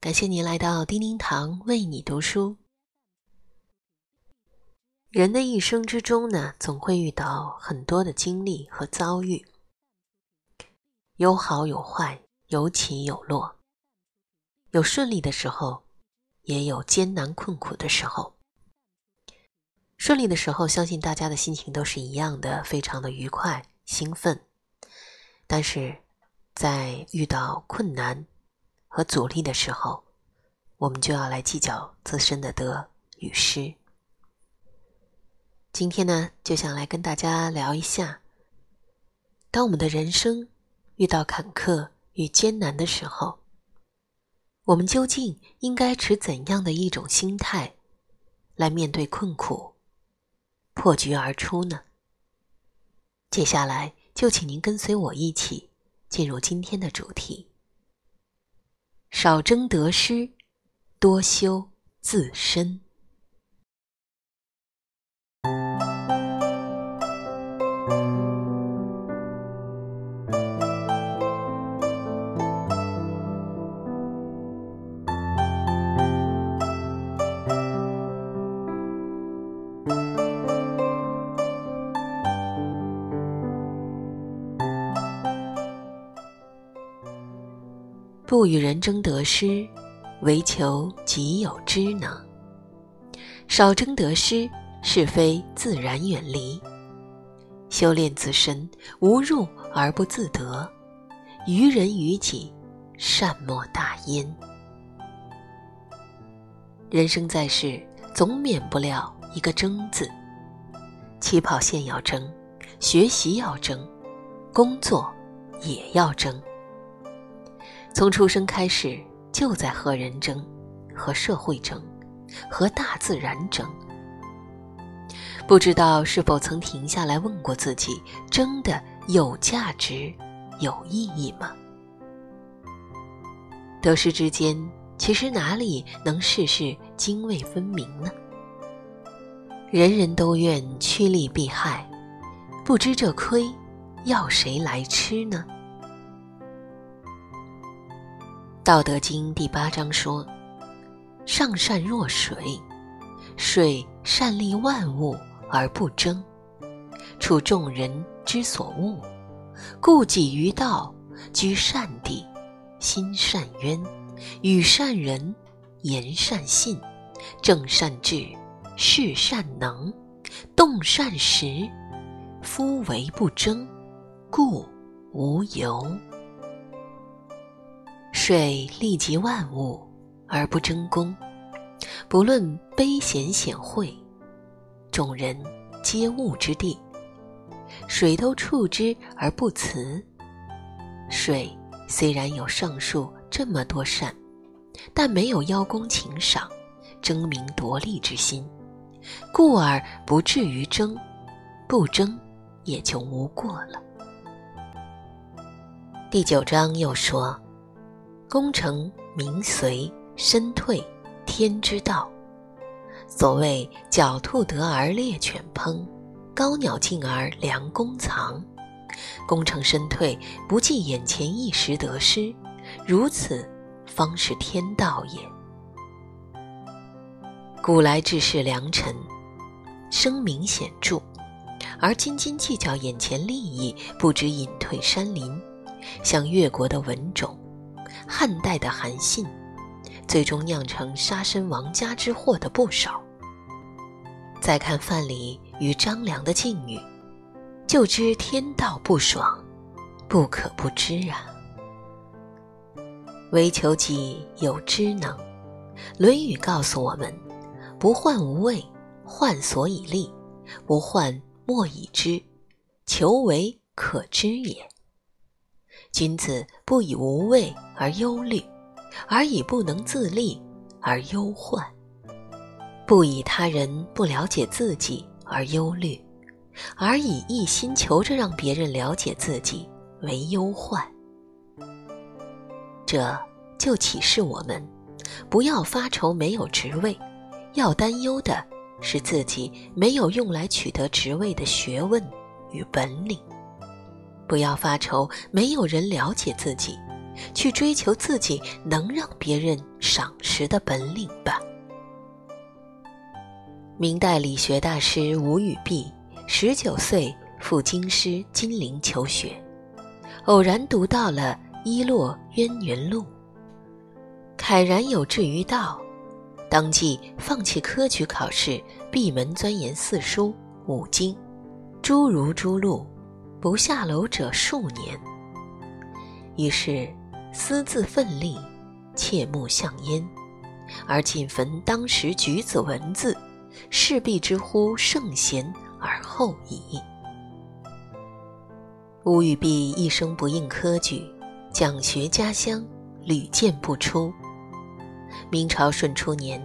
感谢您来到叮叮堂为你读书。人的一生之中呢，总会遇到很多的经历和遭遇，有好有坏，有起有落，有顺利的时候，也有艰难困苦的时候。顺利的时候，相信大家的心情都是一样的，非常的愉快、兴奋。但是，在遇到困难和阻力的时候，我们就要来计较自身的得与失。今天呢，就想来跟大家聊一下，当我们的人生遇到坎坷与艰难的时候，我们究竟应该持怎样的一种心态来面对困苦？破局而出呢？接下来就请您跟随我一起进入今天的主题：少争得失，多修自身。不与人争得失，唯求己有之能。少争得失，是非自然远离。修炼自身，无入而不自得。于人于己，善莫大焉。人生在世，总免不了一个“争”字。起跑线要争，学习要争，工作也要争。从出生开始，就在和人争，和社会争，和大自然争。不知道是否曾停下来问过自己：争的有价值、有意义吗？得失之间，其实哪里能事事泾渭分明呢？人人都愿趋利避害，不知这亏要谁来吃呢？道德经第八章说：“上善若水，水善利万物而不争，处众人之所恶，故几于道，居善地，心善渊，与善人，言善信，正善治，事善能，动善时。夫唯不争，故无尤。”水利及万物而不争功，不论卑贤显晦，众人皆物之地。水都触之而不辞。水虽然有上述这么多善，但没有邀功请赏、争名夺利之心，故而不至于争，不争也就无过了。第九章又说。功成名随身退，天之道。所谓狡兔得而猎犬烹，高鸟尽而良弓藏。功成身退，不计眼前一时得失，如此方是天道也。古来志士良臣，声名显著，而斤斤计较眼前利益，不知隐退山林，像越国的文种。汉代的韩信，最终酿成杀身亡家之祸的不少。再看范蠡与张良的境遇，就知天道不爽，不可不知啊。唯求己有知能，《论语》告诉我们：不患无位，患所以立；不患莫以知，求为可知也。君子不以无畏而忧虑，而以不能自立而忧患；不以他人不了解自己而忧虑，而以一心求着让别人了解自己为忧患。这就启示我们：不要发愁没有职位，要担忧的是自己没有用来取得职位的学问与本领。不要发愁，没有人了解自己，去追求自己能让别人赏识的本领吧。明代理学大师吴语弼十九岁赴京师金陵求学，偶然读到了《伊洛渊源录》，慨然有志于道，当即放弃科举考试，闭门钻研四书五经，诸如诸录，不下楼者数年。于是私自奋力，切莫向焉，而尽焚当时举子文字。势必之乎圣贤而后已。吴语弼一生不应科举，讲学家乡，屡见不出。明朝顺初年，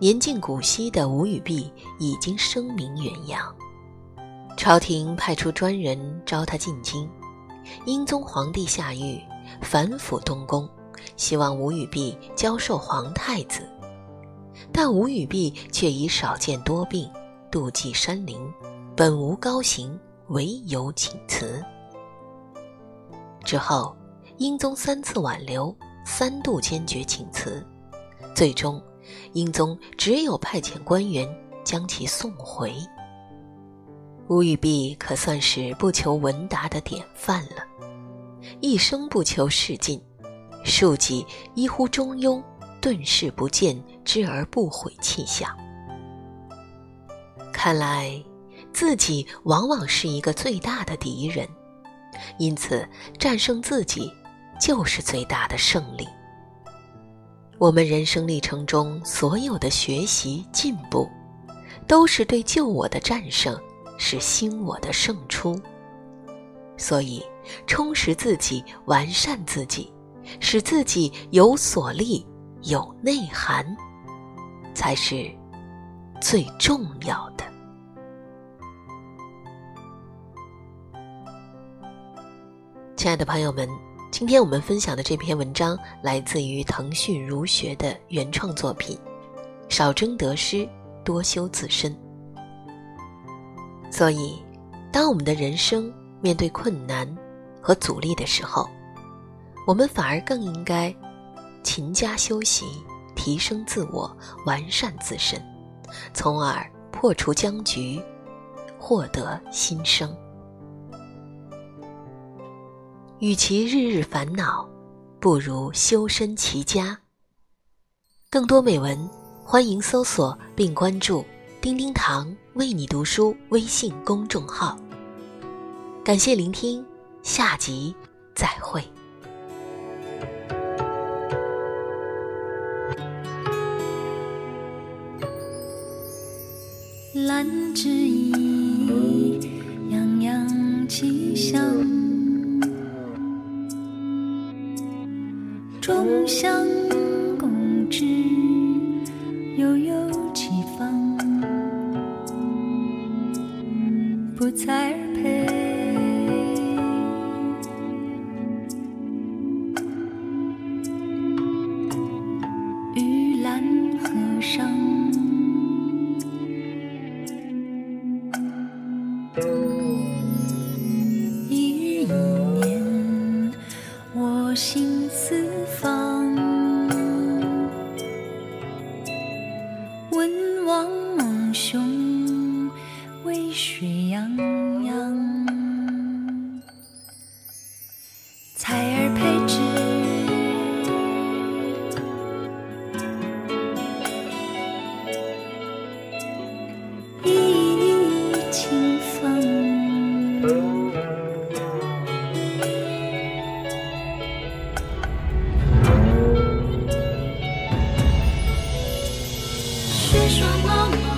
年近古稀的吴语弼已经声名远扬，朝廷派出专人召他进京。英宗皇帝下狱，反腐东宫，希望吴语弼教授皇太子。但吴语弼却以少见多病、妒忌山林，本无高行，唯有请辞。之后，英宗三次挽留，三度坚决请辞，最终，英宗只有派遣官员将其送回。吴语弼可算是不求闻达的典范了，一生不求仕进，庶几一乎中庸。顿视不见，知而不悔气象。看来自己往往是一个最大的敌人，因此战胜自己就是最大的胜利。我们人生历程中所有的学习进步，都是对旧我的战胜，是新我的胜出。所以，充实自己，完善自己，使自己有所立。有内涵，才是最重要的。亲爱的朋友们，今天我们分享的这篇文章来自于腾讯儒学的原创作品《少争得失，多修自身》。所以，当我们的人生面对困难和阻力的时候，我们反而更应该。勤加修习，提升自我，完善自身，从而破除僵局，获得新生。与其日日烦恼，不如修身齐家。更多美文，欢迎搜索并关注“叮叮堂为你读书”微信公众号。感谢聆听，下集再会。兰之意，洋洋气象，众香荡漾采儿配置一清风雪霜茂密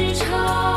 子孙之长。